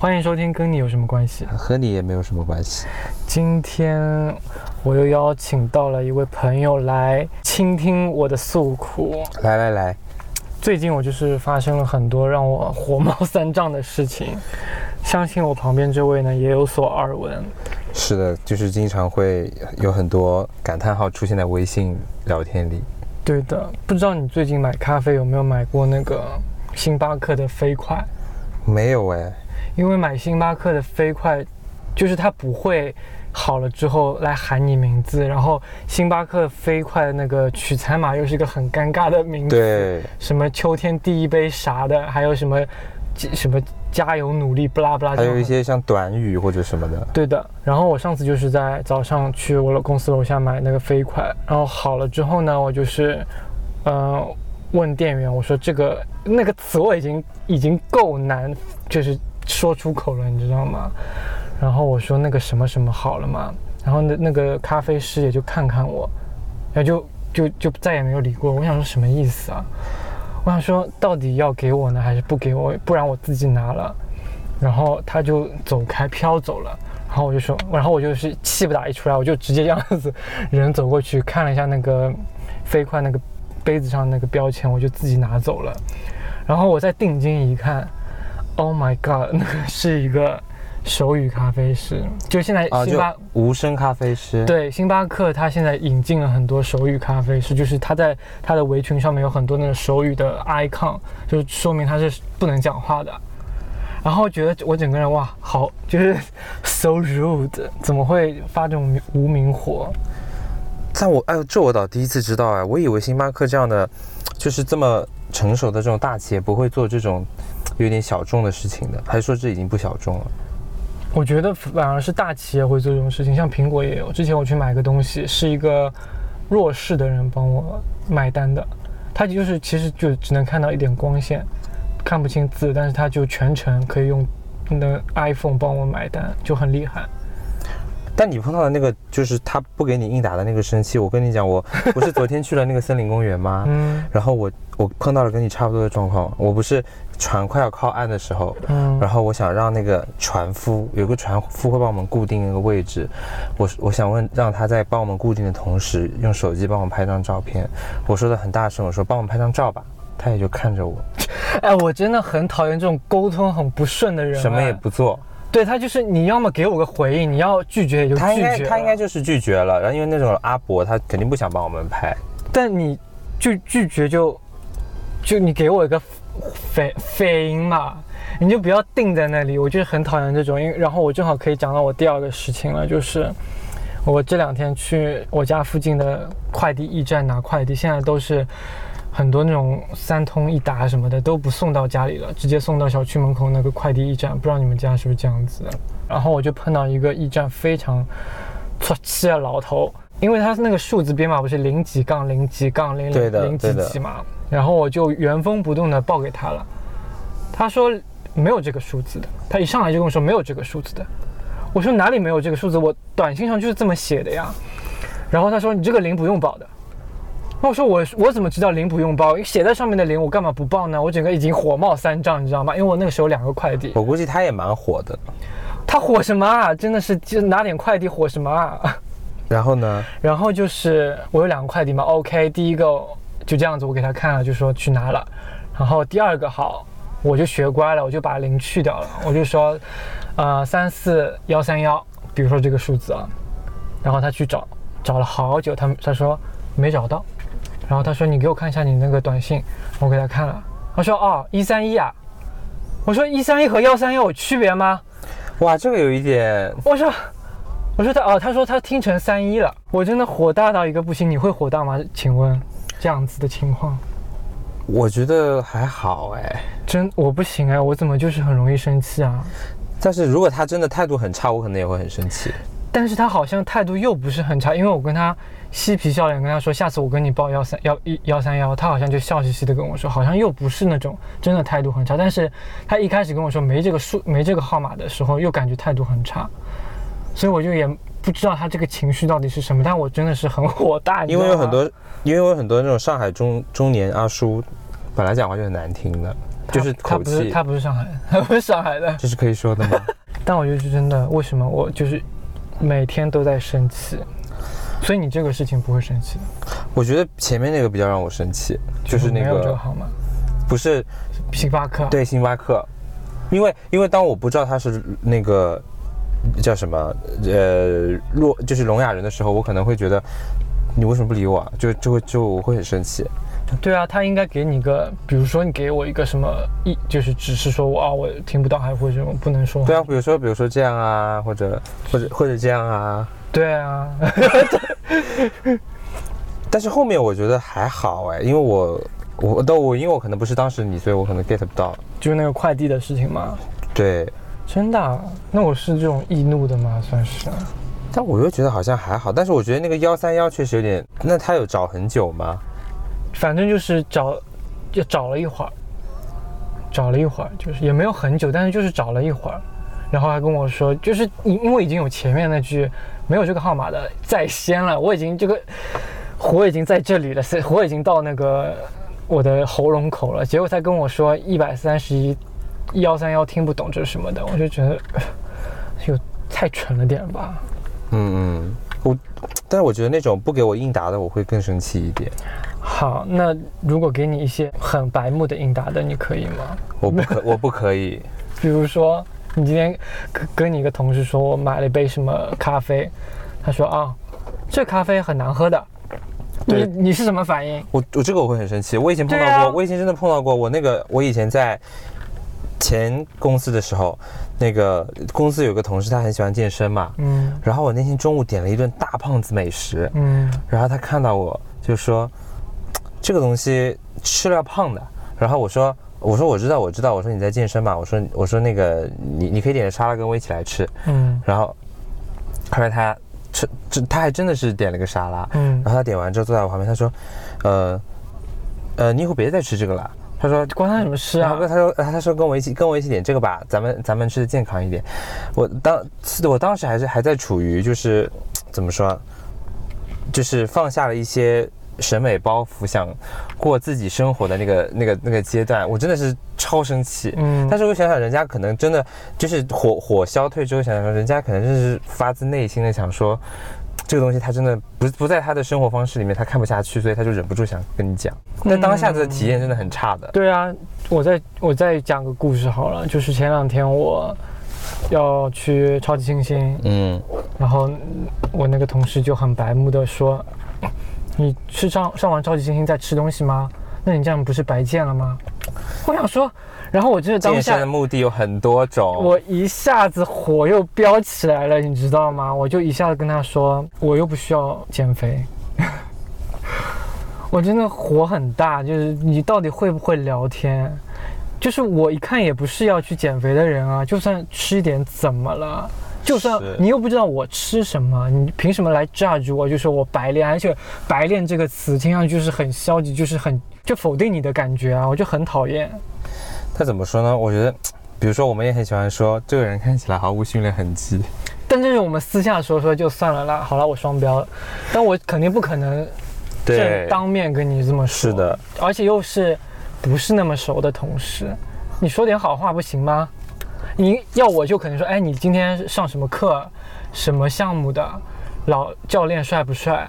欢迎收听，跟你有什么关系？和你也没有什么关系。今天我又邀请到了一位朋友来倾听我的诉苦。来来来，最近我就是发生了很多让我火冒三丈的事情，相信我旁边这位呢也有所耳闻。是的，就是经常会有很多感叹号出现在微信聊天里。对的，不知道你最近买咖啡有没有买过那个星巴克的飞快？没有哎。因为买星巴克的飞快，就是它不会好了之后来喊你名字，然后星巴克飞快的那个取餐码又是一个很尴尬的名字，对，什么秋天第一杯啥的，还有什么什么加油努力不拉不拉，还有一些像短语或者什么的。对的，然后我上次就是在早上去我的公司楼下买那个飞快，然后好了之后呢，我就是，呃，问店员我说这个那个词我已经已经够难，就是。说出口了，你知道吗？然后我说那个什么什么好了嘛，然后那那个咖啡师也就看看我，然后就就就再也没有理过我。我想说什么意思啊？我想说到底要给我呢，还是不给我？不然我自己拿了。然后他就走开飘走了。然后我就说，然后我就是气不打一处来，我就直接这样子 人走过去看了一下那个飞快那个杯子上那个标签，我就自己拿走了。然后我再定睛一看。Oh my god，那个 是一个手语咖啡师，就现在星巴无声咖啡师。对，星巴克它现在引进了很多手语咖啡师，就是它在它的围裙上面有很多那个手语的 icon，就说明它是不能讲话的。然后觉得我整个人哇，好就是 so rude，怎么会发这种无名火？但我哎呦，这我倒第一次知道哎，我以为星巴克这样的就是这么成熟的这种大企业不会做这种。有点小众的事情的，还是说这已经不小众了？我觉得反而是大企业会做这种事情，像苹果也有。之前我去买个东西，是一个弱势的人帮我买单的，他就是其实就只能看到一点光线，看不清字，但是他就全程可以用那 iPhone 帮我买单，就很厉害。但你碰到的那个就是他不给你应答的那个生气，我跟你讲，我 不是昨天去了那个森林公园吗？嗯，然后我我碰到了跟你差不多的状况，我不是船快要靠岸的时候，嗯，然后我想让那个船夫有个船夫会帮我们固定那个位置，我我想问让他在帮我们固定的同时用手机帮我拍张照片，我说的很大声，我说帮我们拍张照吧，他也就看着我，哎，我真的很讨厌这种沟通很不顺的人，什么也不做。对他就是你要么给我个回应，你要拒绝也就拒绝。他应该他应该就是拒绝了，然后因为那种阿伯他肯定不想帮我们拍。但你拒拒绝就就你给我一个反反应嘛，你就不要定在那里。我就是很讨厌这种，因为然后我正好可以讲到我第二个事情了，就是我这两天去我家附近的快递驿站拿快递，现在都是。很多那种三通一达什么的都不送到家里了，直接送到小区门口那个快递驿站。不知道你们家是不是这样子？然后我就碰到一个驿站非常出气的老头，因为他是那个数字编码不是零几杠零几杠零零零几几嘛，然后我就原封不动的报给他了。他说没有这个数字的，他一上来就跟我说没有这个数字的。我说哪里没有这个数字？我短信上就是这么写的呀。然后他说你这个零不用报的。我说我我怎么知道零不用报？写在上面的零我干嘛不报呢？我整个已经火冒三丈，你知道吗？因为我那个时候两个快递，我估计他也蛮火的。他火什么啊？真的是就拿点快递火什么啊？然后呢？然后就是我有两个快递嘛。OK，第一个就这样子，我给他看了，就说去拿了。然后第二个好，我就学乖了，我就把零去掉了，我就说，呃，三四幺三幺，比如说这个数字啊。然后他去找，找了好久，他他说没找到。然后他说：“你给我看一下你那个短信。”我给他看了，他说：“哦，一三一啊。”我说：“一三一和幺三幺有区别吗？”哇，这个有一点。我说：“我说他哦，他说他听成三一了。”我真的火大到一个不行。你会火大吗？请问这样子的情况？我觉得还好哎，真我不行哎，我怎么就是很容易生气啊？但是如果他真的态度很差，我可能也会很生气。但是他好像态度又不是很差，因为我跟他。嬉皮笑脸跟他说：“下次我跟你报幺三幺一幺三幺。”他好像就笑嘻嘻的跟我说，好像又不是那种真的态度很差。但是他一开始跟我说没这个数没这个号码的时候，又感觉态度很差，所以我就也不知道他这个情绪到底是什么。但我真的是很火大，因为有很多，因为有很多那种上海中中年阿叔，本来讲话就很难听的。就是口气。他不是上海，他不是上海的，这是可以说的吗？但我觉得是真的。为什么我就是每天都在生气？所以你这个事情不会生气的。我觉得前面那个比较让我生气，就是那个没有这个号码，不是星巴克。对，星巴克。因为因为当我不知道他是那个叫什么呃洛就是聋哑人的时候，我可能会觉得你为什么不理我？啊？就就会就我会很生气。对啊，他应该给你个，比如说你给我一个什么一，就是只是说我啊我听不到，还或者我不能说。对啊，比如说比如说这样啊，或者或者或者这样啊。对啊。但是后面我觉得还好哎，因为我我但我因为我可能不是当时你，所以我可能 get 不到。就是那个快递的事情嘛？对。真的？那我是这种易怒的吗？算是。但我又觉得好像还好，但是我觉得那个幺三幺确实有点。那他有找很久吗？反正就是找，就找了一会儿，找了一会儿，就是也没有很久，但是就是找了一会儿，然后还跟我说，就是因为已经有前面那句没有这个号码的在先了，我已经这个火已经在这里了，火已经到那个我的喉咙口了，结果他跟我说一百三十一幺三幺听不懂这是什么的，我就觉得就太蠢了点吧。嗯嗯，我，但是我觉得那种不给我应答的，我会更生气一点。好，那如果给你一些很白目的应答的，你可以吗？我不可，我不可以。比如说，你今天跟跟你一个同事说，我买了一杯什么咖啡，他说啊，这咖啡很难喝的。你你是什么反应？我我这个我会很生气。我以前碰到过，我以前真的碰到过。我那个我以前在前公司的时候，那个公司有个同事，他很喜欢健身嘛。嗯。然后我那天中午点了一顿大胖子美食。嗯。然后他看到我就说。这个东西吃了要胖的，然后我说我说我知道我知道我说你在健身嘛，我说我说那个你你可以点沙拉跟我一起来吃，嗯，然后后来他吃这他还真的是点了个沙拉，嗯，然后他点完之后坐在我旁边，他说，呃呃你以后别再吃这个了，他说关他什么事啊？他说他说跟我一起跟我一起点这个吧，咱们咱们吃的健康一点。我当我当时还是还在处于就是怎么说，就是放下了一些。审美包袱，想过自己生活的那个、那个、那个阶段，我真的是超生气。嗯，但是我想想，人家可能真的就是火火消退之后，想想说，人家可能就是发自内心的想说，这个东西他真的不不在他的生活方式里面，他看不下去，所以他就忍不住想跟你讲。那当下的体验真的很差的。对啊，我再我再讲个故事好了，就是前两天我要去超级星星，嗯，然后我那个同事就很白目的说。你吃上上完超级星星再吃东西吗？那你这样不是白见了吗？我想说，然后我觉得当下的目的有很多种，我一下子火又飙起来了，你知道吗？我就一下子跟他说，我又不需要减肥，我真的火很大，就是你到底会不会聊天？就是我一看也不是要去减肥的人啊，就算吃一点怎么了？就算你又不知道我吃什么，你凭什么来 judge 我？就是我白练，而且“白练”这个词听上去就是很消极，就是很就否定你的感觉啊，我就很讨厌。他怎么说呢？我觉得，比如说我们也很喜欢说这个人看起来毫无训练痕迹，但这是我们私下说说就算了啦。好了，我双标了，但我肯定不可能正当面跟你这么说。是的，而且又是不是那么熟的同事，你说点好话不行吗？你要我就肯定说，哎，你今天上什么课，什么项目的，老教练帅不帅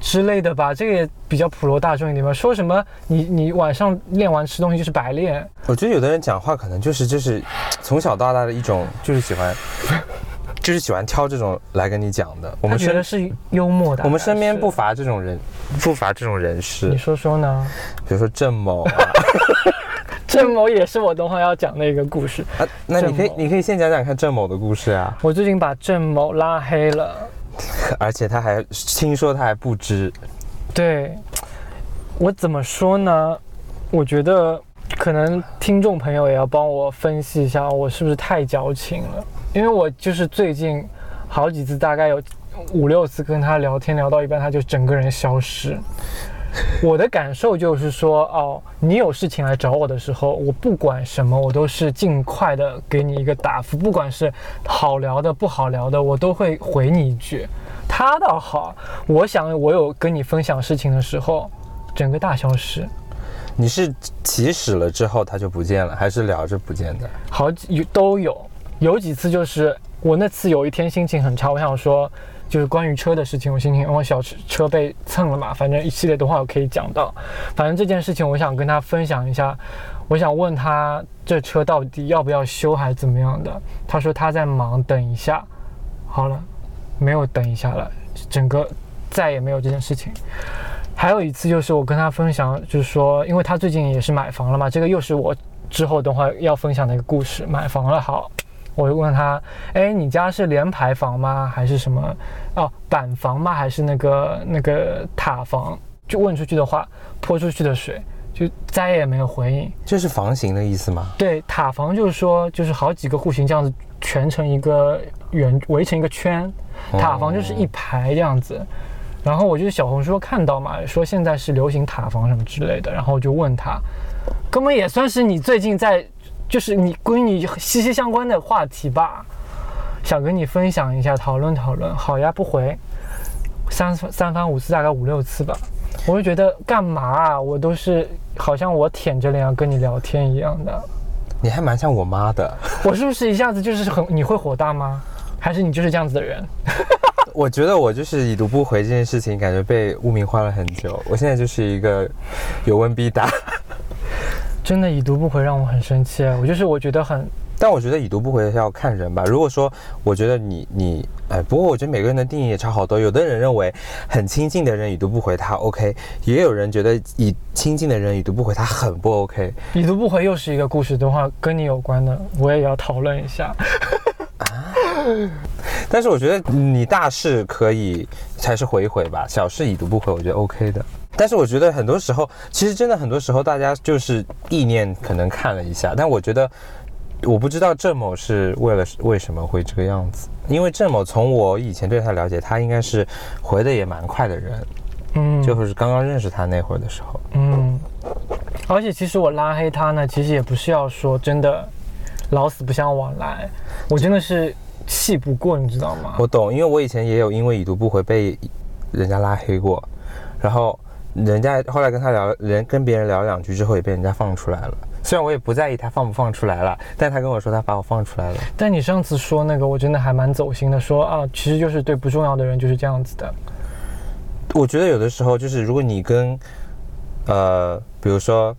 之类的吧？这个也比较普罗大众一点吧。说什么你你晚上练完吃东西就是白练？我觉得有的人讲话可能就是就是从小到大的一种就是喜欢，就是喜欢挑这种来跟你讲的。我们觉得是幽默的。我们身边不乏这种人，不乏这种人士。你说说呢？比如说郑某。郑某也是我等会要讲的一个故事啊，那你可以你可以先讲讲看郑某的故事啊。我最近把郑某拉黑了，而且他还听说他还不知。对，我怎么说呢？我觉得可能听众朋友也要帮我分析一下，我是不是太矫情了？因为我就是最近好几次，大概有五六次跟他聊天，聊到一半他就整个人消失。我的感受就是说，哦，你有事情来找我的时候，我不管什么，我都是尽快的给你一个答复，不管是好聊的、不好聊的，我都会回你一句。他倒好，我想我有跟你分享事情的时候，整个大消失。你是起始了之后他就不见了，还是聊着不见的？好几都有，有几次就是我那次有一天心情很差，我想说就是关于车的事情，我心情我小车车被蹭了嘛，反正一系列的话我可以讲到，反正这件事情我想跟他分享一下，我想问他这车到底要不要修还是怎么样的？他说他在忙，等一下。好了，没有等一下了，整个再也没有这件事情。还有一次就是我跟他分享，就是说，因为他最近也是买房了嘛，这个又是我之后的话要分享的一个故事。买房了，好，我就问他，哎，你家是连排房吗？还是什么？哦，板房吗？还是那个那个塔房？就问出去的话，泼出去的水，就再也没有回应。这是房型的意思吗？对，塔房就是说，就是好几个户型这样子全成一个圆，围成一个圈，塔房就是一排这样子。然后我就小红书看到嘛，说现在是流行塔房什么之类的，然后我就问他，哥们也算是你最近在，就是你闺女息息相关的话题吧，想跟你分享一下，讨论讨论。好呀，不回，三三番五次，大概五六次吧。我就觉得干嘛啊？我都是好像我舔着脸要跟你聊天一样的。你还蛮像我妈的。我是不是一下子就是很你会火大吗？还是你就是这样子的人？我觉得我就是已读不回这件事情，感觉被污名化了很久。我现在就是一个有问必答。真的已读不回让我很生气。我就是我觉得很，但我觉得已读不回是要看人吧。如果说我觉得你你哎，不过我觉得每个人的定义也差好多。有的人认为很亲近的人已读不回他 OK，也有人觉得以亲近的人已读不回他很不 OK。已读不回又是一个故事的话，跟你有关的，我也要讨论一下。但是我觉得你大事可以才是回一回吧，小事已读不回，我觉得 OK 的。但是我觉得很多时候，其实真的很多时候，大家就是意念可能看了一下，但我觉得我不知道郑某是为了为什么会这个样子，因为郑某从我以前对他了解，他应该是回的也蛮快的人，嗯，就是刚刚认识他那会儿的时候，嗯，而且其实我拉黑他呢，其实也不是要说真的老死不相往来，我真的是。气不过，你知道吗？我懂，因为我以前也有因为已读不回被人家拉黑过，然后人家后来跟他聊，人跟别人聊两句之后也被人家放出来了。虽然我也不在意他放不放出来了，但他跟我说他把我放出来了。但你上次说那个，我真的还蛮走心的，说啊，其实就是对不重要的人就是这样子的。我觉得有的时候就是如果你跟，呃，比如说。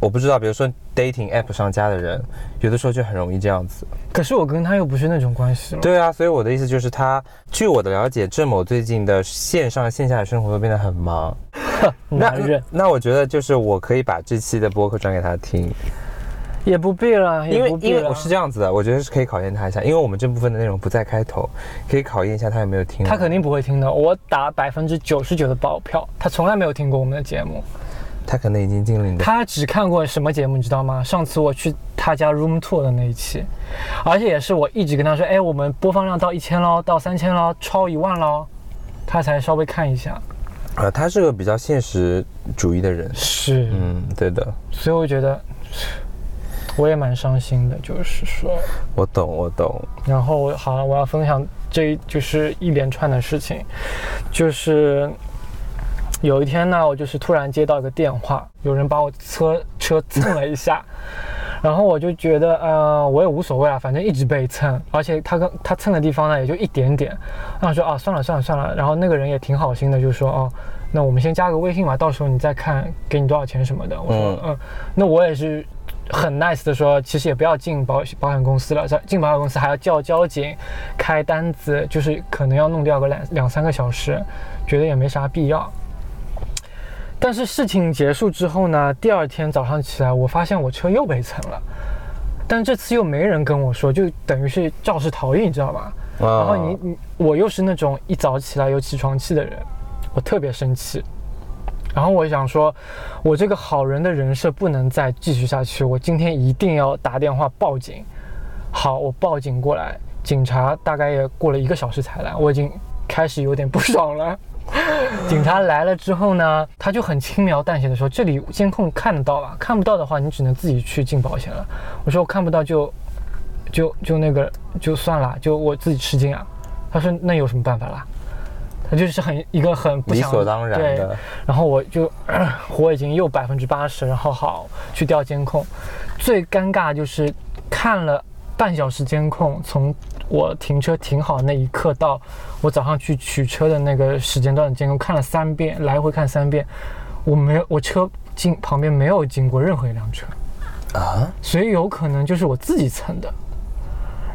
我不知道，比如说 dating app 上加的人，有的时候就很容易这样子。可是我跟他又不是那种关系了。对啊，所以我的意思就是，他据我的了解，郑某最近的线上线下的生活都变得很忙。男人，那我觉得就是我可以把这期的播客转给他听，也不必了，因为因为我是这样子的，我觉得是可以考验他一下，因为我们这部分的内容不在开头，可以考验一下他有没有听。他肯定不会听的，我打百分之九十九的保票，他从来没有听过我们的节目。他可能已经经历了。他只看过什么节目，你知道吗？上次我去他家 room tour 的那一期，而且也是我一直跟他说，哎，我们播放量到一千喽，到三千喽，超一万喽，他才稍微看一下。呃，他是个比较现实主义的人。是，嗯，对的。所以我觉得，我也蛮伤心的，就是说。我懂，我懂。然后，好了，我要分享这就是一连串的事情，就是。有一天呢，我就是突然接到一个电话，有人把我车车蹭了一下，然后我就觉得，呃，我也无所谓啊，反正一直被蹭，而且他跟他蹭的地方呢也就一点点，然后说啊，算了算了算了，然后那个人也挺好心的，就说哦，那我们先加个微信吧，到时候你再看给你多少钱什么的。我说嗯，那我也是很 nice 的说，其实也不要进保保险公司了，进保险公司还要叫交警开单子，就是可能要弄掉个两两三个小时，觉得也没啥必要。但是事情结束之后呢？第二天早上起来，我发现我车又被蹭了，但这次又没人跟我说，就等于是肇事逃逸，你知道吗？然后你你我又是那种一早起来有起床气的人，我特别生气。然后我想说，我这个好人的人设不能再继续下去，我今天一定要打电话报警。好，我报警过来，警察大概也过了一个小时才来，我已经开始有点不爽了。警察来了之后呢，他就很轻描淡写的说：“这里监控看得到吧？看不到的话，你只能自己去进保险了。”我说：“我看不到就，就就那个就算了，就我自己吃惊啊。”他说：“那有什么办法啦？”他就是很一个很理所当然的。然后我就 火已经又百分之八十，然后好去调监控。最尴尬就是看了半小时监控，从我停车停好那一刻到我早上去取车的那个时间段的监控看了三遍，来回看三遍，我没有我车经旁边没有经过任何一辆车啊，所以有可能就是我自己蹭的。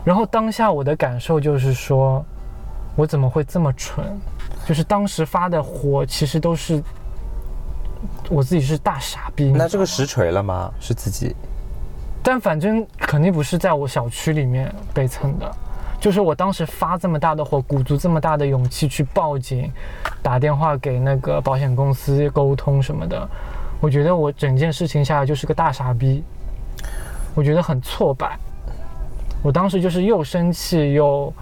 然后当下我的感受就是说，我怎么会这么蠢？就是当时发的火，其实都是我自己是大傻逼。那这个实锤了吗？是自己？但反正肯定不是在我小区里面被蹭的。就是我当时发这么大的火，鼓足这么大的勇气去报警，打电话给那个保险公司沟通什么的，我觉得我整件事情下来就是个大傻逼，我觉得很挫败。我当时就是又生气又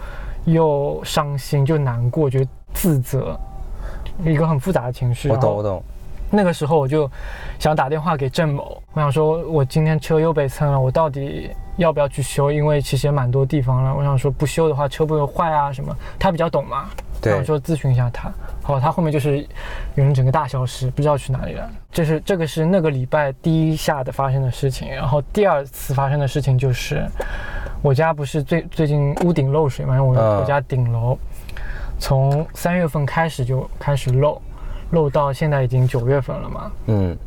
又伤心，就难过，觉得自责，一个很复杂的情绪。我懂，我懂。那个时候我就想打电话给郑某，我想说，我今天车又被蹭了，我到底要不要去修？因为其实也蛮多地方了。我想说，不修的话车不会坏啊什么。他比较懂嘛，对，我说咨询一下他。好，他后面就是有人整个大消失，不知道去哪里了。这是这个是那个礼拜第一下的发生的事情，然后第二次发生的事情就是。我家不是最最近屋顶漏水嘛？我我家顶楼从三月份开始就开始漏，漏到现在已经九月份了嘛。嗯，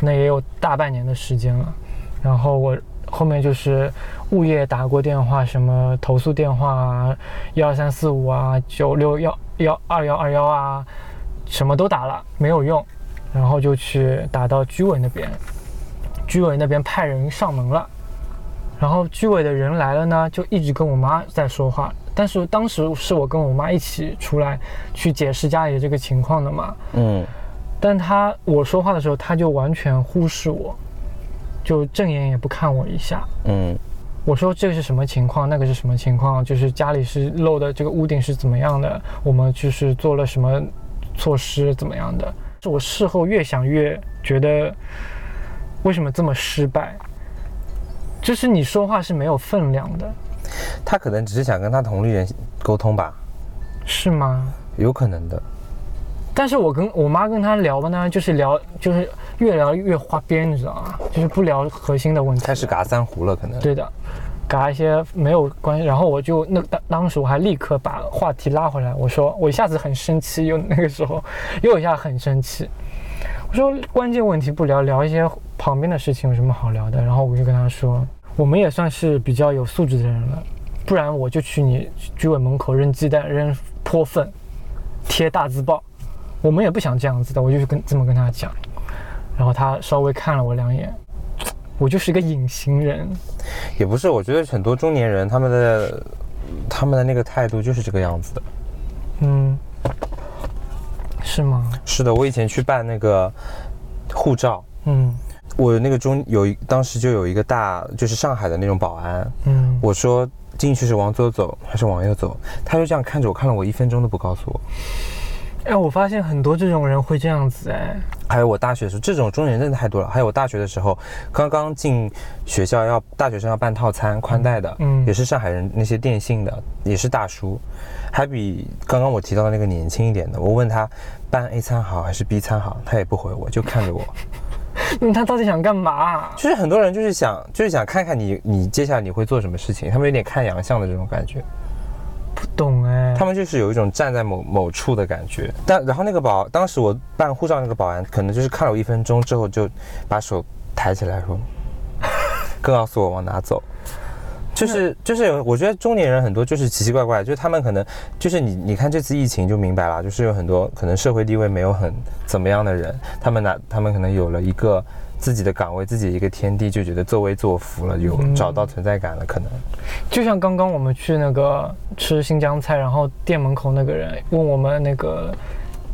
那也有大半年的时间了。然后我后面就是物业打过电话，什么投诉电话啊，一二三四五啊，九六幺幺二幺二幺啊，什么都打了，没有用。然后就去打到居委那边，居委那边派人上门了。然后居委的人来了呢，就一直跟我妈在说话。但是当时是我跟我妈一起出来去解释家里的这个情况的嘛。嗯。但他我说话的时候，他就完全忽视我，就正眼也不看我一下。嗯。我说这个是什么情况？那个是什么情况？就是家里是漏的，这个屋顶是怎么样的？我们就是做了什么措施？怎么样的？我事后越想越觉得，为什么这么失败？就是你说话是没有分量的，他可能只是想跟他同龄人沟通吧，是吗？有可能的，但是我跟我妈跟他聊吧呢，就是聊，就是越聊越花边，你知道吗？就是不聊核心的问题，开始嘎三胡了，可能。对的，嘎一些没有关系，然后我就那当当时我还立刻把话题拉回来，我说我一下子很生气，又那个时候 又一下很生气。我说关键问题不聊，聊一些旁边的事情有什么好聊的？然后我就跟他说，我们也算是比较有素质的人了，不然我就去你居委门口扔鸡蛋、扔泼粪、贴大字报，我们也不想这样子的。我就跟这么跟他讲，然后他稍微看了我两眼，我就是一个隐形人，也不是。我觉得很多中年人他们的他们的那个态度就是这个样子的，嗯。是吗？是的，我以前去办那个护照，嗯，我那个中有一当时就有一个大，就是上海的那种保安，嗯，我说进去是往左走还是往右走，他就这样看着我，看了我一分钟都不告诉我。哎，我发现很多这种人会这样子哎。还有我大学的时候，这种中年人真的太多了。还有我大学的时候，刚刚进学校要大学生要办套餐宽带的，嗯，也是上海人，那些电信的也是大叔，还比刚刚我提到的那个年轻一点的。我问他办 A 餐好还是 B 餐好，他也不回我，就看着我。嗯，他到底想干嘛？就是很多人就是想就是想看看你你接下来你会做什么事情，他们有点看洋相的这种感觉。不懂哎，他们就是有一种站在某某处的感觉。但然后那个保，当时我办护照那个保安，可能就是看了我一分钟之后，就把手抬起来说，告诉我往哪走。就是就是有，我觉得中年人很多就是奇奇怪怪，就是他们可能就是你你看这次疫情就明白了，就是有很多可能社会地位没有很怎么样的人，他们拿他们可能有了一个。自己的岗位，自己一个天地，就觉得作威作福了，有找到存在感了，可能。就像刚刚我们去那个吃新疆菜，然后店门口那个人问我们那个，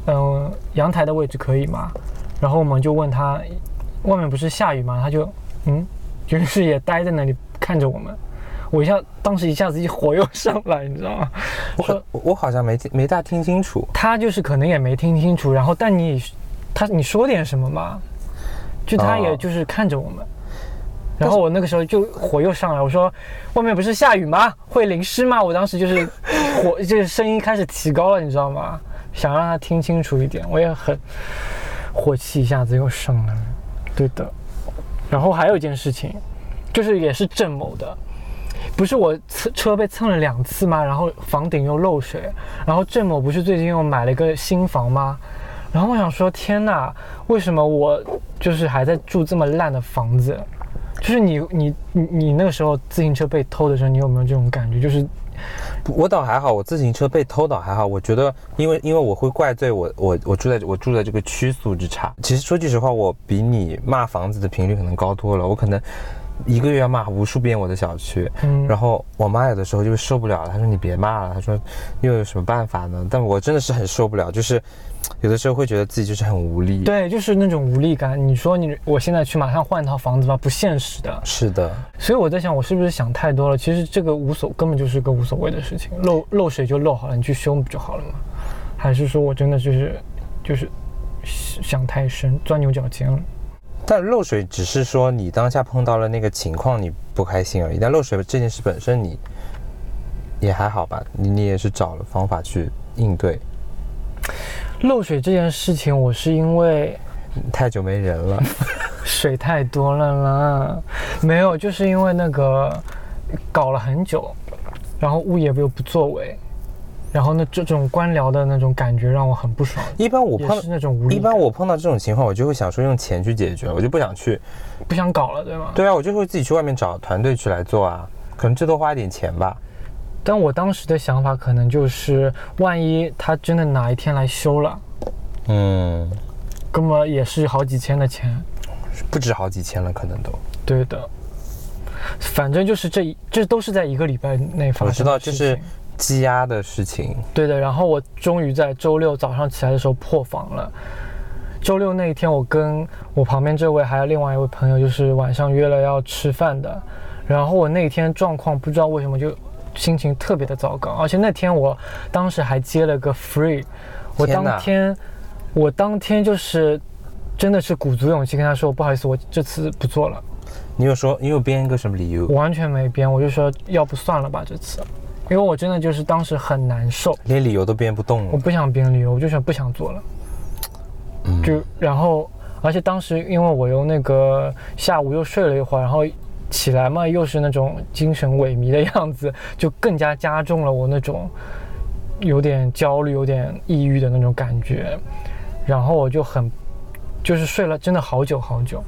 嗯，阳台的位置可以吗？然后我们就问他，外面不是下雨吗？他就，嗯，就是也待在那里看着我们。我一下当时一下子一火又上来，你知道吗？我我好像没听没大听清楚。他就是可能也没听清楚，然后但你他你说点什么嘛？就他也就是看着我们，然后我那个时候就火又上来，我说外面不是下雨吗？会淋湿吗？我当时就是火，就是声音开始提高了，你知道吗？想让他听清楚一点，我也很火气一下子又上来了。对的，然后还有一件事情，就是也是郑某的，不是我车车被蹭了两次吗？然后房顶又漏水，然后郑某不是最近又买了一个新房吗？然后我想说，天哪，为什么我就是还在住这么烂的房子？就是你你你你那个时候自行车被偷的时候，你有没有这种感觉？就是。我倒还好，我自行车被偷倒还好。我觉得，因为因为我会怪罪我我我住在我住在这个区素质差。其实说句实话，我比你骂房子的频率可能高多了。我可能一个月要骂无数遍我的小区。嗯。然后我妈有的时候就受不了了，她说你别骂了，她说又有什么办法呢？但我真的是很受不了，就是。有的时候会觉得自己就是很无力，对，就是那种无力感。你说你我现在去马上换一套房子吧，不现实的。是的，所以我在想，我是不是想太多了？其实这个无所，根本就是个无所谓的事情，漏漏水就漏好了，你去修不就好了吗？还是说我真的就是就是想太深，钻牛角尖了？但漏水只是说你当下碰到了那个情况，你不开心而已。但漏水这件事本身，你也还好吧？你你也是找了方法去应对。漏水这件事情，我是因为太久没人了，水太多了啦。没有，就是因为那个搞了很久，然后物业又不作为，然后呢这种官僚的那种感觉让我很不爽。一般我碰那种无力，一般我碰到这种情况，我就会想说用钱去解决，我就不想去，不想搞了，对吗？对啊，我就会自己去外面找团队去来做啊，可能最多花一点钱吧。但我当时的想法可能就是，万一他真的哪一天来修了，嗯，根本也是好几千的钱，不止好几千了，可能都。对的，反正就是这这都是在一个礼拜内发生。我知道，就是积压的事情。对的，然后我终于在周六早上起来的时候破防了。周六那一天，我跟我旁边这位还有另外一位朋友，就是晚上约了要吃饭的，然后我那天状况不知道为什么就。心情特别的糟糕，而且那天我当时还接了个 free，我当天我当天就是真的是鼓足勇气跟他说不好意思，我这次不做了。你有说你有编一个什么理由？完全没编，我就说要不算了吧这次，因为我真的就是当时很难受，连理由都编不动了。我不想编理由，我就想不想做了。嗯，就然后而且当时因为我又那个下午又睡了一会儿，然后。起来嘛，又是那种精神萎靡的样子，就更加加重了我那种有点焦虑、有点抑郁的那种感觉。然后我就很，就是睡了真的好久好久。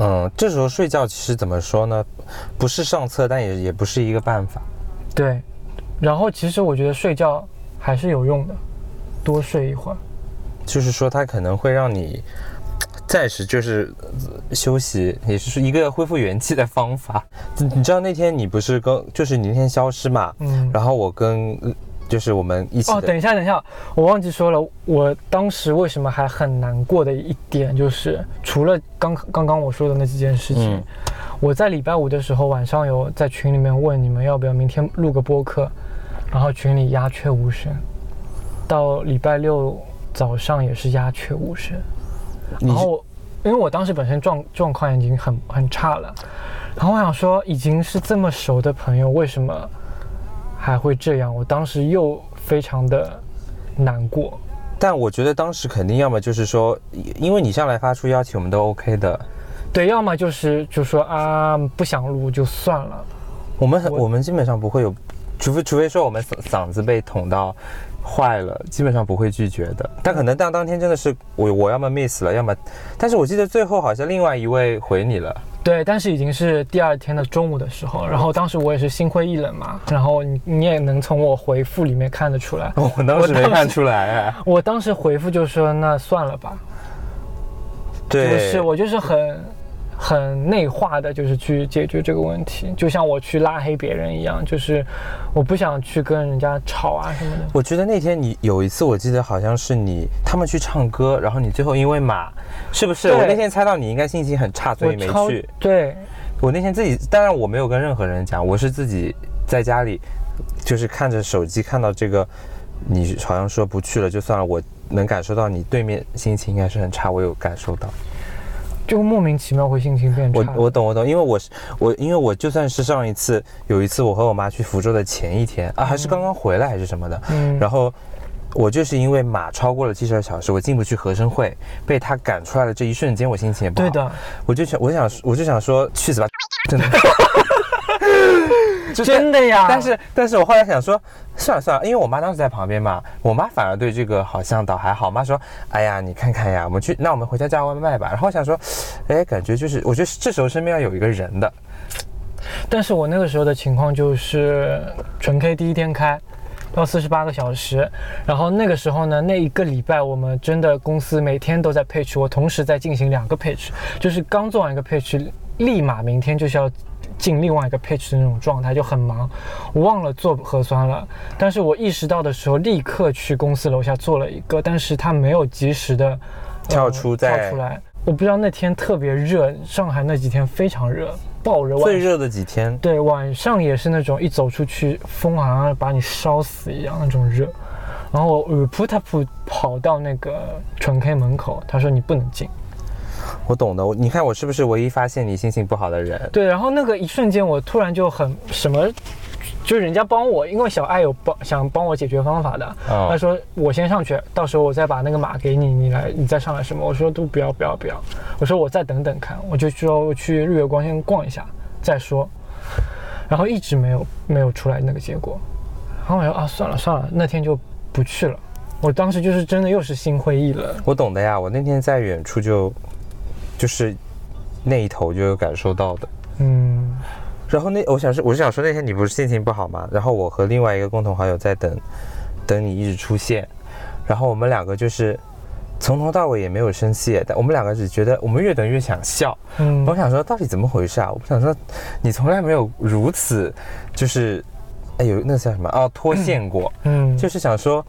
嗯，这时候睡觉其实怎么说呢？不是上策，但也也不是一个办法。对。然后其实我觉得睡觉还是有用的，多睡一会儿。就是说，它可能会让你。暂时就是休息，也是一个恢复元气的方法。你知道那天你不是跟就是你那天消失嘛？嗯。然后我跟就是我们一起。哦，等一下，等一下，我忘记说了，我当时为什么还很难过的一点就是，除了刚刚刚我说的那几件事情，我在礼拜五的时候晚上有在群里面问你们要不要明天录个播客，然后群里鸦雀无声。到礼拜六早上也是鸦雀无声。然后，因为我当时本身状状况已经很很差了，然后我想说，已经是这么熟的朋友，为什么还会这样？我当时又非常的难过。但我觉得当时肯定要么就是说，因为你上来发出邀请，我们都 OK 的。对，要么就是就说啊，不想录就算了。我们很，我们基本上不会有，除非除非说我们嗓嗓子被捅到。坏了，基本上不会拒绝的。但可能当当天真的是我，我要么 miss 了，要么……但是我记得最后好像另外一位回你了。对，但是已经是第二天的中午的时候，然后当时我也是心灰意冷嘛。然后你你也能从我回复里面看得出来，我当时没看出来。我当时 回复就说那算了吧。对，不是我就是很。很内化的，就是去解决这个问题，就像我去拉黑别人一样，就是我不想去跟人家吵啊什么的。我觉得那天你有一次，我记得好像是你他们去唱歌，然后你最后因为马，是不是？我那天猜到你应该心情很差，所以没去。对，我那天自己，当然我没有跟任何人讲，我是自己在家里，就是看着手机看到这个，你好像说不去了就算了，我能感受到你对面心情应该是很差，我有感受到。就莫名其妙会心情变差。我我懂我懂，因为我是我，因为我就算是上一次有一次我和我妈去福州的前一天啊，还是刚刚回来还是什么的，嗯，然后我就是因为马超过了七十二小时，我进不去合生会，被他赶出来的这一瞬间，我心情也不好。对的，我就想，我想，我就想说，去死吧！真的。真的呀，但是但是我后来想说，算了算了，因为我妈当时在旁边嘛，我妈反而对这个好像倒还好。妈说，哎呀，你看看呀，我们去，那我们回家叫外卖吧。然后我想说，哎，感觉就是，我觉得这时候身边要有一个人的。但是我那个时候的情况就是纯 K 第一天开，要四十八个小时，然后那个时候呢，那一个礼拜我们真的公司每天都在配 e 我同时在进行两个配 e 就是刚做完一个配 e 立马明天就是要。进另外一个 pitch 的那种状态就很忙，我忘了做核酸了。但是我意识到的时候，立刻去公司楼下做了一个，但是他没有及时的跳出跳出来。我不知道那天特别热，上海那几天非常热，爆热。最热的几天。对，晚上也是那种一走出去，风好像把你烧死一样那种热。然后我 put 跑到那个纯 K 门口，他说你不能进。我懂的，我你看我是不是唯一发现你心情不好的人？对，然后那个一瞬间，我突然就很什么，就是人家帮我，因为小爱有帮想帮我解决方法的，他说我先上去，到时候我再把那个码给你，你来你再上来什么？我说都不要不要不要，我说我再等等看，我就说去日月光先逛一下再说，然后一直没有没有出来那个结果，然后我说啊算了算了，那天就不去了。我当时就是真的又是心灰意冷。我懂的呀，我那天在远处就。就是那一头就有感受到的，嗯，然后那我想说我是想说那天你不是心情不好吗？然后我和另外一个共同好友在等，等你一直出现，然后我们两个就是从头到尾也没有生气，但我们两个只觉得我们越等越想笑，嗯，我想说到底怎么回事啊？我不想说你从来没有如此就是哎有那叫什么？哦脱线过，嗯，就是想说。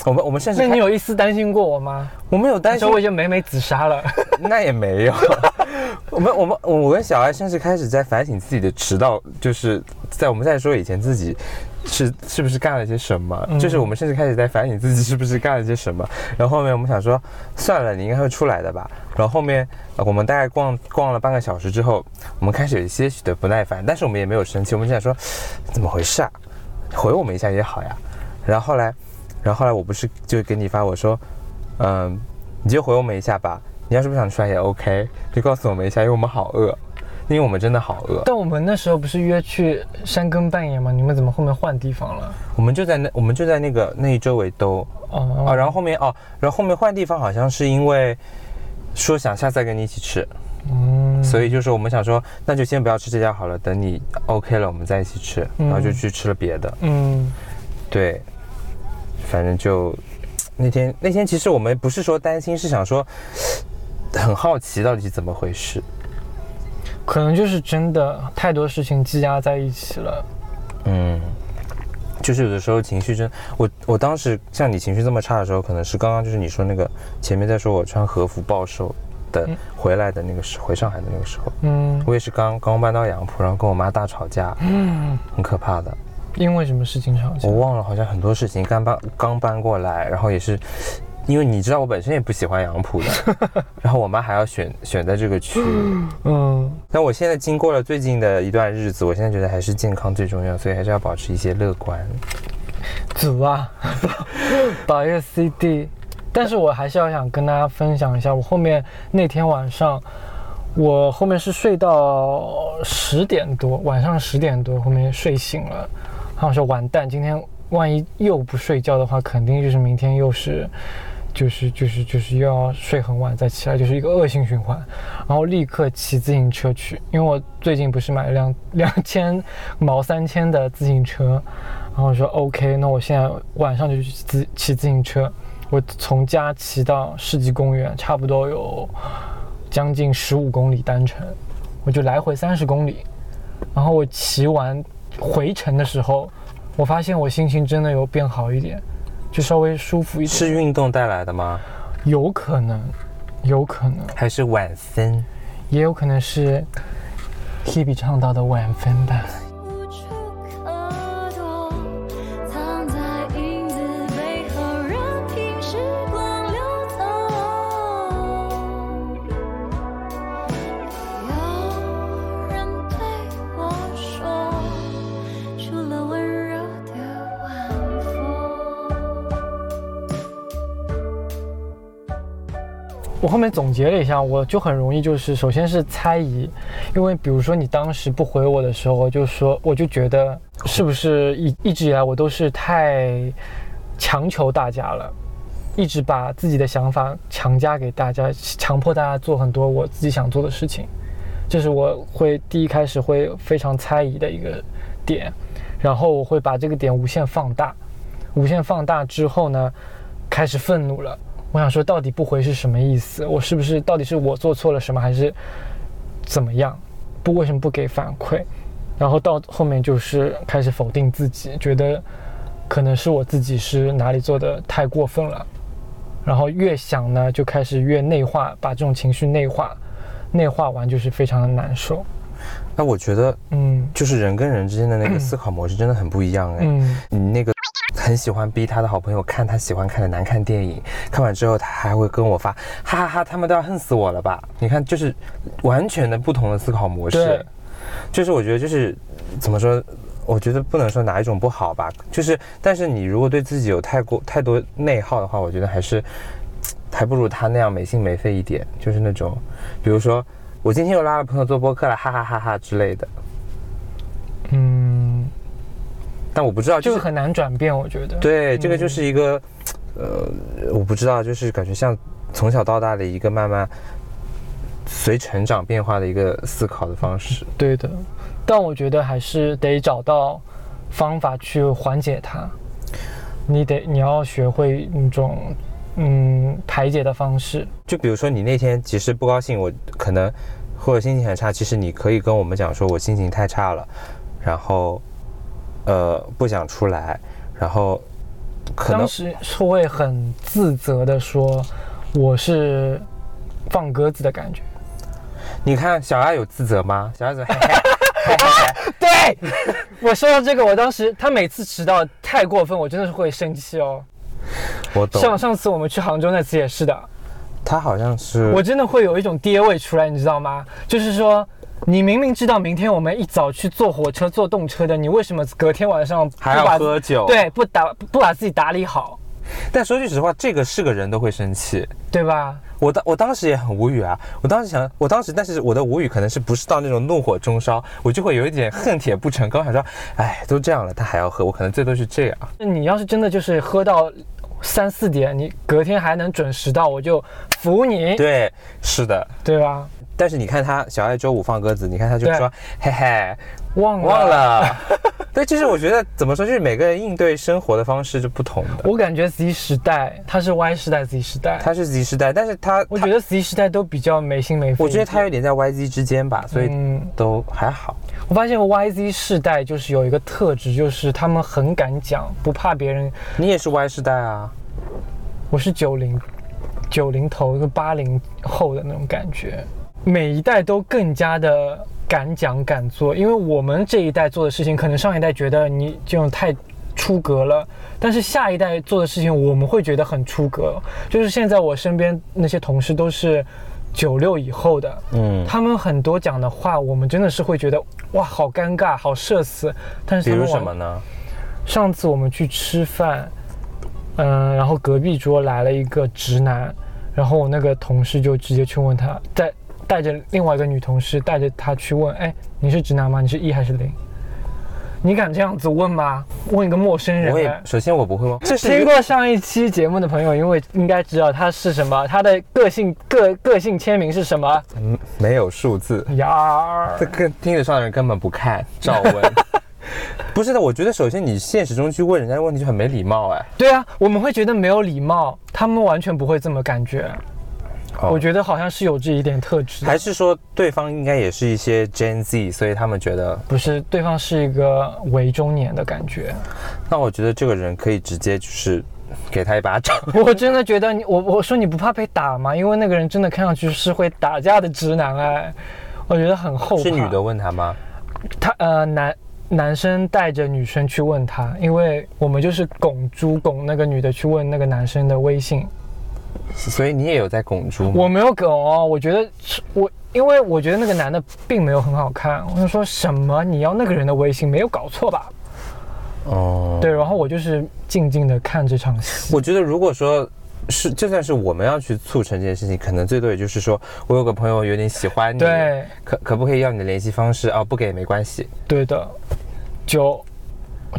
我们我们甚至那你有一丝担心过我吗？我没有担心，我已经美美自杀了。那也没有。我们我们我跟小艾甚至开始在反省自己的迟到，就是在我们在说以前自己是是不是干了些什么，就是我们甚至开始在反省自己是不是干了些什么。然后后面我们想说，算了，你应该会出来的吧。然后后面我们大概逛逛了半个小时之后，我们开始有些许的不耐烦，但是我们也没有生气，我们就想说，怎么回事啊？回我们一下也好呀。然后后来。然后后来我不是就给你发我说，嗯，你就回我们一下吧。你要是不想出来也 OK，就告诉我们一下，因为我们好饿，因为我们真的好饿。但我们那时候不是约去山根半野吗？你们怎么后面换地方了？我们就在那，我们就在那个那一周围兜。哦。啊，然后后面哦，然后后面换地方好像是因为说想下次再跟你一起吃。嗯。所以就是我们想说，那就先不要吃这家好了，等你 OK 了，我们再一起吃。然后就去吃了别的。嗯。对。反正就那天那天，其实我们不是说担心，是想说很好奇到底是怎么回事。可能就是真的太多事情积压在一起了。嗯，就是有的时候情绪真，我我当时像你情绪这么差的时候，可能是刚刚就是你说那个前面在说我穿和服暴瘦的回来的那个时回上海的那个时候。嗯，我也是刚刚搬到杨浦，然后跟我妈大吵架，嗯，很可怕的。因为什么事情吵架？我忘了，好像很多事情刚搬刚搬过来，然后也是，因为你知道我本身也不喜欢杨浦的，然后我妈还要选选在这个区，嗯。但我现在经过了最近的一段日子，我现在觉得还是健康最重要，所以还是要保持一些乐观。组啊，保佑 CD。但是我还是要想跟大家分享一下，我后面那天晚上，我后面是睡到十点多，晚上十点多后面睡醒了。我说完蛋，今天万一又不睡觉的话，肯定就是明天又是，就是就是就是又要睡很晚再起来，就是一个恶性循环。然后立刻骑自行车去，因为我最近不是买了辆 两千毛三千的自行车。然后说 OK，那我现在晚上就去自骑自行车。我从家骑到世纪公园，差不多有将近十五公里单程，我就来回三十公里。然后我骑完。回程的时候，我发现我心情真的有变好一点，就稍微舒服一点。是运动带来的吗？有可能，有可能。还是晚分？也有可能是 Hebe 唱到的晚分吧。我后面总结了一下，我就很容易就是首先是猜疑，因为比如说你当时不回我的时候，我就说我就觉得是不是一一直以来我都是太强求大家了，一直把自己的想法强加给大家，强迫大家做很多我自己想做的事情，这是我会第一开始会非常猜疑的一个点，然后我会把这个点无限放大，无限放大之后呢，开始愤怒了。我想说，到底不回是什么意思？我是不是到底是我做错了什么，还是怎么样？不，为什么不给反馈？然后到后面就是开始否定自己，觉得可能是我自己是哪里做的太过分了。然后越想呢，就开始越内化，把这种情绪内化，内化完就是非常的难受。那我觉得，嗯，就是人跟人之间的那个 思考模式真的很不一样哎。嗯，你那个。很喜欢逼他的好朋友看他喜欢看的难看电影，看完之后他还会跟我发，哈哈哈，他们都要恨死我了吧？你看，就是完全的不同的思考模式。就是我觉得就是怎么说？我觉得不能说哪一种不好吧。就是，但是你如果对自己有太过太多内耗的话，我觉得还是还不如他那样没心没肺一点。就是那种，比如说我今天又拉了朋友做播客了，哈哈哈哈之类的。嗯。但我不知道，就是很难转变，我觉得。对，这个就是一个，呃，我不知道，就是感觉像从小到大的一个慢慢随成长变化的一个思考的方式。对的，但我觉得还是得找到方法去缓解它。你得，你要学会那种嗯排解的方式。就比如说，你那天其实不高兴，我可能或者心情很差，其实你可以跟我们讲说，我心情太差了，然后。呃，不想出来，然后可能当时是会很自责的说，我是放鸽子的感觉。你看小爱有自责吗？小爱子，对 我说到这个，我当时他每次迟到太过分，我真的是会生气哦。我懂。像上次我们去杭州那次也是的，他好像是，我真的会有一种爹味出来，你知道吗？就是说。你明明知道明天我们一早去坐火车、坐动车的，你为什么隔天晚上还要喝酒？对，不打不把自己打理好。但说句实话，这个是个人都会生气，对吧？我当我当时也很无语啊，我当时想，我当时但是我的无语可能是不是到那种怒火中烧，我就会有一点恨铁不成钢，想说，哎，都这样了，他还要喝，我可能最多是这样。那你要是真的就是喝到三四点，你隔天还能准时到，我就服你。对，是的，对吧？但是你看他小爱周五放鸽子，你看他就说嘿嘿，忘了忘了。对，其实我觉得怎么说，就是每个人应对生活的方式是不同的。我感觉 Z 时代他是 Y 时代，Z 时代他是 Z 时代，但是他我觉得 Z 时代都比较没心没肺。我觉得他有点在 YZ 之间吧，所以都还好。我发现 YZ 世代就是有一个特质，就是他们很敢讲，不怕别人。你也是 Y 世代啊？我是九零九零头，一个八零后的那种感觉。每一代都更加的敢讲敢做，因为我们这一代做的事情，可能上一代觉得你这种太出格了，但是下一代做的事情，我们会觉得很出格。就是现在我身边那些同事都是九六以后的，嗯，他们很多讲的话，我们真的是会觉得哇，好尴尬，好社死。但是比如什么呢？上次我们去吃饭，嗯，然后隔壁桌来了一个直男，然后我那个同事就直接去问他，在。带着另外一个女同事，带着她去问：“哎，你是直男吗？你是一还是零？你敢这样子问吗？问一个陌生人？”我也首先我不会问。听过上一期节目的朋友，因为应该知道他是什么，他的个性个个性签名是什么？嗯，没有数字呀。这跟听得上的人根本不看，照问。不是的，我觉得首先你现实中去问人家的问题就很没礼貌哎。对啊，我们会觉得没有礼貌，他们完全不会这么感觉。我觉得好像是有这一点特质，还是说对方应该也是一些 Gen Z，所以他们觉得不是，对方是一个伪中年的感觉。那我觉得这个人可以直接就是给他一巴掌。我真的觉得你，我我说你不怕被打吗？因为那个人真的看上去是会打架的直男哎，我觉得很后怕。是女的问他吗？他呃男男生带着女生去问他，因为我们就是拱猪拱那个女的去问那个男生的微信。所以你也有在拱猪？我没有拱哦，我觉得我，因为我觉得那个男的并没有很好看。我就说什么你要那个人的微信，没有搞错吧？哦，对，然后我就是静静的看这场戏。我觉得如果说是，就算是我们要去促成这件事情，可能最多也就是说我有个朋友有点喜欢你，对，可可不可以要你的联系方式？哦，不给没关系。对的，就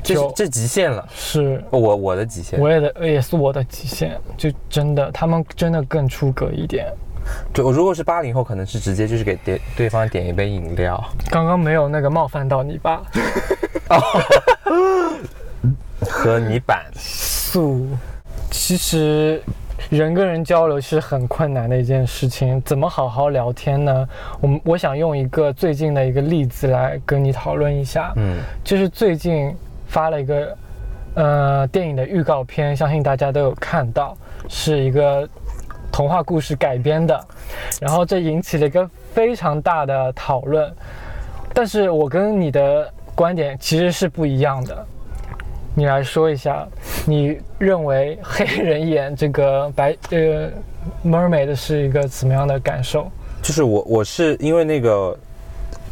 就这极限了，是我我的极限，我也的也是我的极限，就真的他们真的更出格一点。就如果是八零后，可能是直接就是给点对方点一杯饮料。刚刚没有那个冒犯到你吧？和你板素，其实人跟人交流是很困难的一件事情。怎么好好聊天呢？我们我想用一个最近的一个例子来跟你讨论一下。嗯，就是最近发了一个呃电影的预告片，相信大家都有看到，是一个童话故事改编的。然后这引起了一个非常大的讨论，但是我跟你的观点其实是不一样的。你来说一下，你认为黑人演这个白呃 mermaid 是一个怎么样的感受？就是我我是因为那个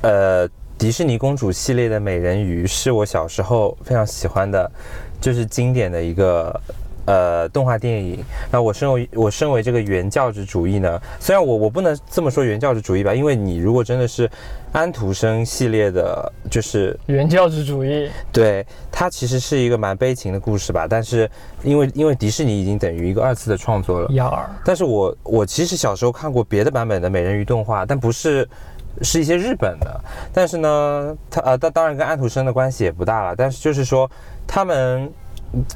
呃迪士尼公主系列的美人鱼是我小时候非常喜欢的，就是经典的一个。呃，动画电影。那我身为我身为这个原教旨主义呢，虽然我我不能这么说原教旨主义吧，因为你如果真的是安徒生系列的，就是原教旨主义，对它其实是一个蛮悲情的故事吧。但是因为因为迪士尼已经等于一个二次的创作了，幺二。但是我我其实小时候看过别的版本的美人鱼动画，但不是是一些日本的。但是呢，他呃，当当然跟安徒生的关系也不大了。但是就是说他们。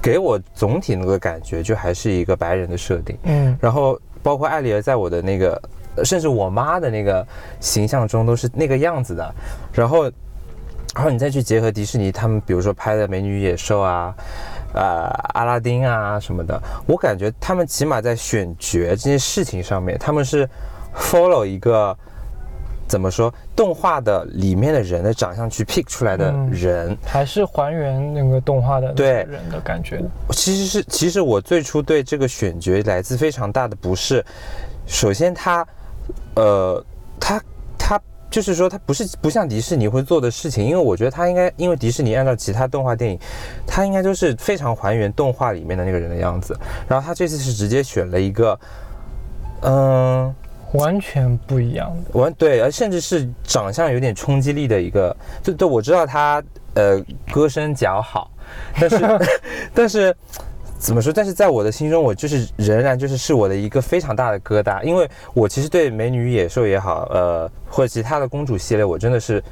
给我总体那个感觉，就还是一个白人的设定。嗯，然后包括艾丽儿在我的那个，甚至我妈的那个形象中都是那个样子的。然后，然后你再去结合迪士尼他们，比如说拍的《美女与野兽》啊，呃，阿拉丁啊什么的，我感觉他们起码在选角这件事情上面，他们是 follow 一个。怎么说？动画的里面的人的长相去 pick 出来的人，还是还原那个动画的对人的感觉。其实是，其实我最初对这个选角来自非常大的不适。首先，他，呃，他他就是说，他不是不像迪士尼会做的事情，因为我觉得他应该，因为迪士尼按照其他动画电影，他应该都是非常还原动画里面的那个人的样子。然后他这次是直接选了一个，嗯。完全不一样的，完对，而甚至是长相有点冲击力的一个，就对，我知道他呃歌声较好，但是 但是怎么说？但是在我的心中，我就是仍然就是是我的一个非常大的疙瘩，因为我其实对美女与野兽也好，呃或者其他的公主系列，我真的是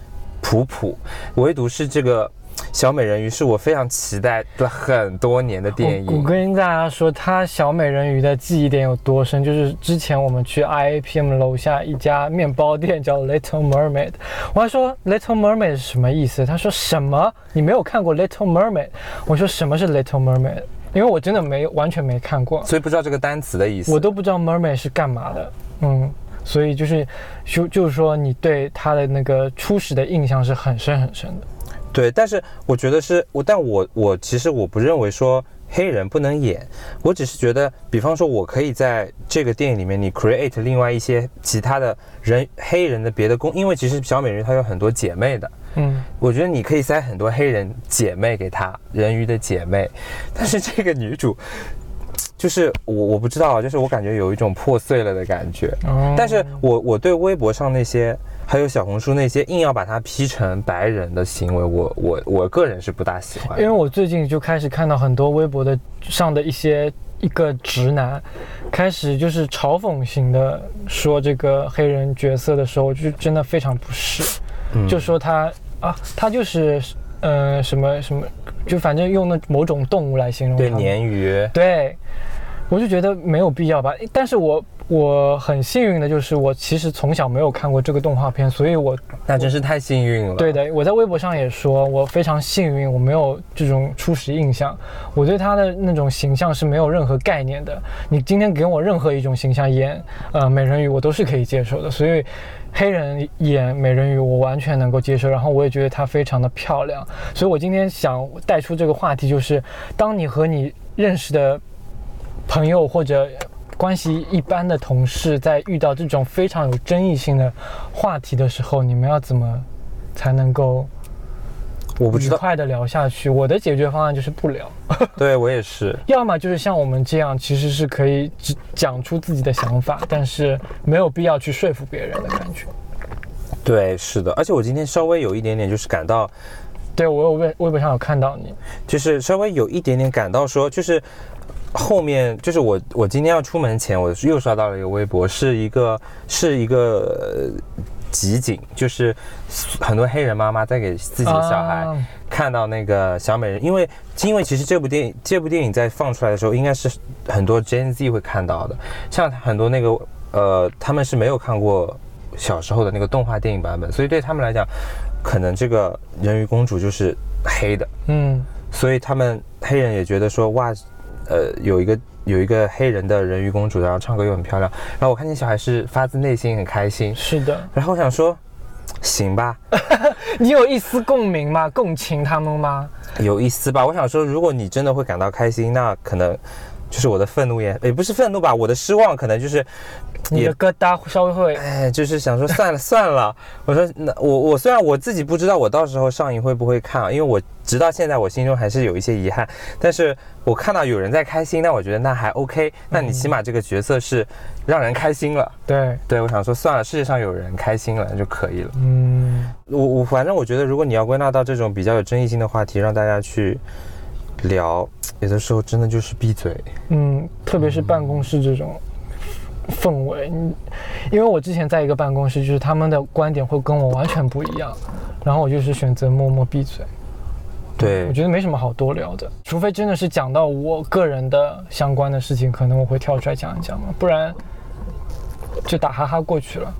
普普，唯独是这个。小美人鱼是我非常期待的很多年的电影。我跟大家说，它小美人鱼的记忆点有多深，就是之前我们去 IAPM 楼下一家面包店叫 Little Mermaid，我还说 Little Mermaid 是什么意思？他说什么？你没有看过 Little Mermaid？我说什么是 Little Mermaid？因为我真的没完全没看过，所以不知道这个单词的意思。我都不知道 Mermaid 是干嘛的。嗯，所以就是就就是说你对它的那个初始的印象是很深很深的。对，但是我觉得是我，但我我其实我不认为说黑人不能演，我只是觉得，比方说，我可以在这个电影里面，你 create 另外一些其他的人黑人的别的公，因为其实小美人鱼她有很多姐妹的，嗯，我觉得你可以塞很多黑人姐妹给她，人鱼的姐妹，但是这个女主，就是我我不知道，就是我感觉有一种破碎了的感觉，但是我我对微博上那些。还有小红书那些硬要把它 P 成白人的行为，我我我个人是不大喜欢。因为我最近就开始看到很多微博的上的一些一个直男，开始就是嘲讽型的说这个黑人角色的时候，就真的非常不适，就说他啊，他就是呃什么什么，就反正用那某种动物来形容。对，鲶鱼。对，我就觉得没有必要吧，但是我。我很幸运的就是，我其实从小没有看过这个动画片，所以我那真是太幸运了。对的，我在微博上也说，我非常幸运，我没有这种初始印象，我对他的那种形象是没有任何概念的。你今天给我任何一种形象演呃美人鱼，我都是可以接受的。所以黑人演美人鱼，我完全能够接受。然后我也觉得她非常的漂亮。所以我今天想带出这个话题，就是当你和你认识的朋友或者。关系一般的同事，在遇到这种非常有争议性的话题的时候，你们要怎么才能够我不知道，愉快的聊下去。我的解决方案就是不聊。对我也是。要么就是像我们这样，其实是可以只讲出自己的想法，但是没有必要去说服别人的感觉。对，是的。而且我今天稍微有一点点就是感到，对我有微微博上有看到你，就是稍微有一点点感到说，就是后面就是我我今天要出门前，我又刷到了一个微博，是一个是一个。集锦就是很多黑人妈妈在给自己的小孩看到那个小美人，因为因为其实这部电影这部电影在放出来的时候，应该是很多 Gen Z 会看到的，像很多那个呃他们是没有看过小时候的那个动画电影版本，所以对他们来讲，可能这个人鱼公主就是黑的，嗯，所以他们黑人也觉得说哇，呃有一个。有一个黑人的人鱼公主，然后唱歌又很漂亮，然后我看见小孩是发自内心很开心，是的。然后我想说，行吧，你有一丝共鸣吗？共情他们吗？有一丝吧。我想说，如果你真的会感到开心，那可能就是我的愤怒也也不是愤怒吧，我的失望可能就是。你的疙瘩稍微会，哎，就是想说算了 算了。我说那我我虽然我自己不知道我到时候上映会不会看啊，因为我直到现在我心中还是有一些遗憾。但是我看到有人在开心，那我觉得那还 OK。那你起码这个角色是让人开心了。对对，我想说算了，世界上有人开心了就可以了。嗯，我我反正我觉得，如果你要归纳到这种比较有争议性的话题，让大家去聊，有的时候真的就是闭嘴。嗯，特别是办公室这种。氛围，因为我之前在一个办公室，就是他们的观点会跟我完全不一样，然后我就是选择默默闭嘴。对，我觉得没什么好多聊的，除非真的是讲到我个人的相关的事情，可能我会跳出来讲一讲嘛，不然就打哈哈过去了。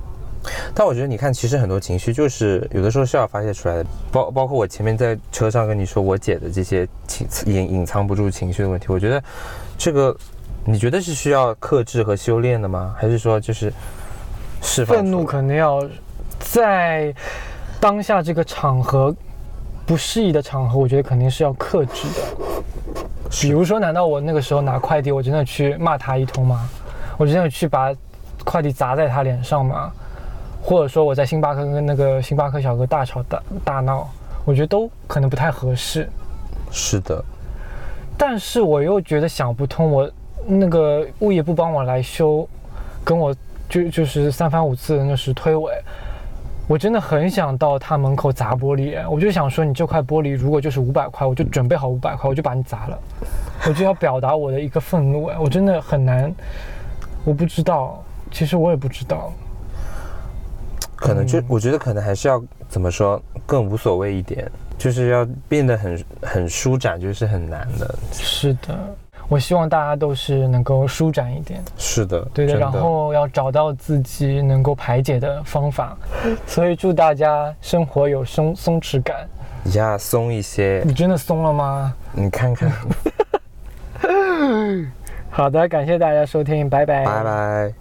但我觉得你看，其实很多情绪就是有的时候是要发泄出来的，包包括我前面在车上跟你说我姐的这些情隐隐藏不住情绪的问题，我觉得这个。你觉得是需要克制和修炼的吗？还是说就是释放？愤怒可能要在当下这个场合不适宜的场合，我觉得肯定是要克制的。比如说，难道我那个时候拿快递，我真的去骂他一通吗？我真的去把快递砸在他脸上吗？或者说我在星巴克跟那个星巴克小哥大吵大大闹，我觉得都可能不太合适。是的，但是我又觉得想不通我。那个物业不帮我来修，跟我就就是三番五次的那是推诿，我真的很想到他门口砸玻璃，我就想说你这块玻璃如果就是五百块，我就准备好五百块，我就把你砸了，我就要表达我的一个愤怒哎，我真的很难，我不知道，其实我也不知道，可能就我觉得可能还是要怎么说更无所谓一点，就是要变得很很舒展，就是很难的，是的。我希望大家都是能够舒展一点，是的，对的，然后要找到自己能够排解的方法，所以祝大家生活有松松弛感，呀，松一些，你真的松了吗？你看看，好的，感谢大家收听，拜拜，拜拜。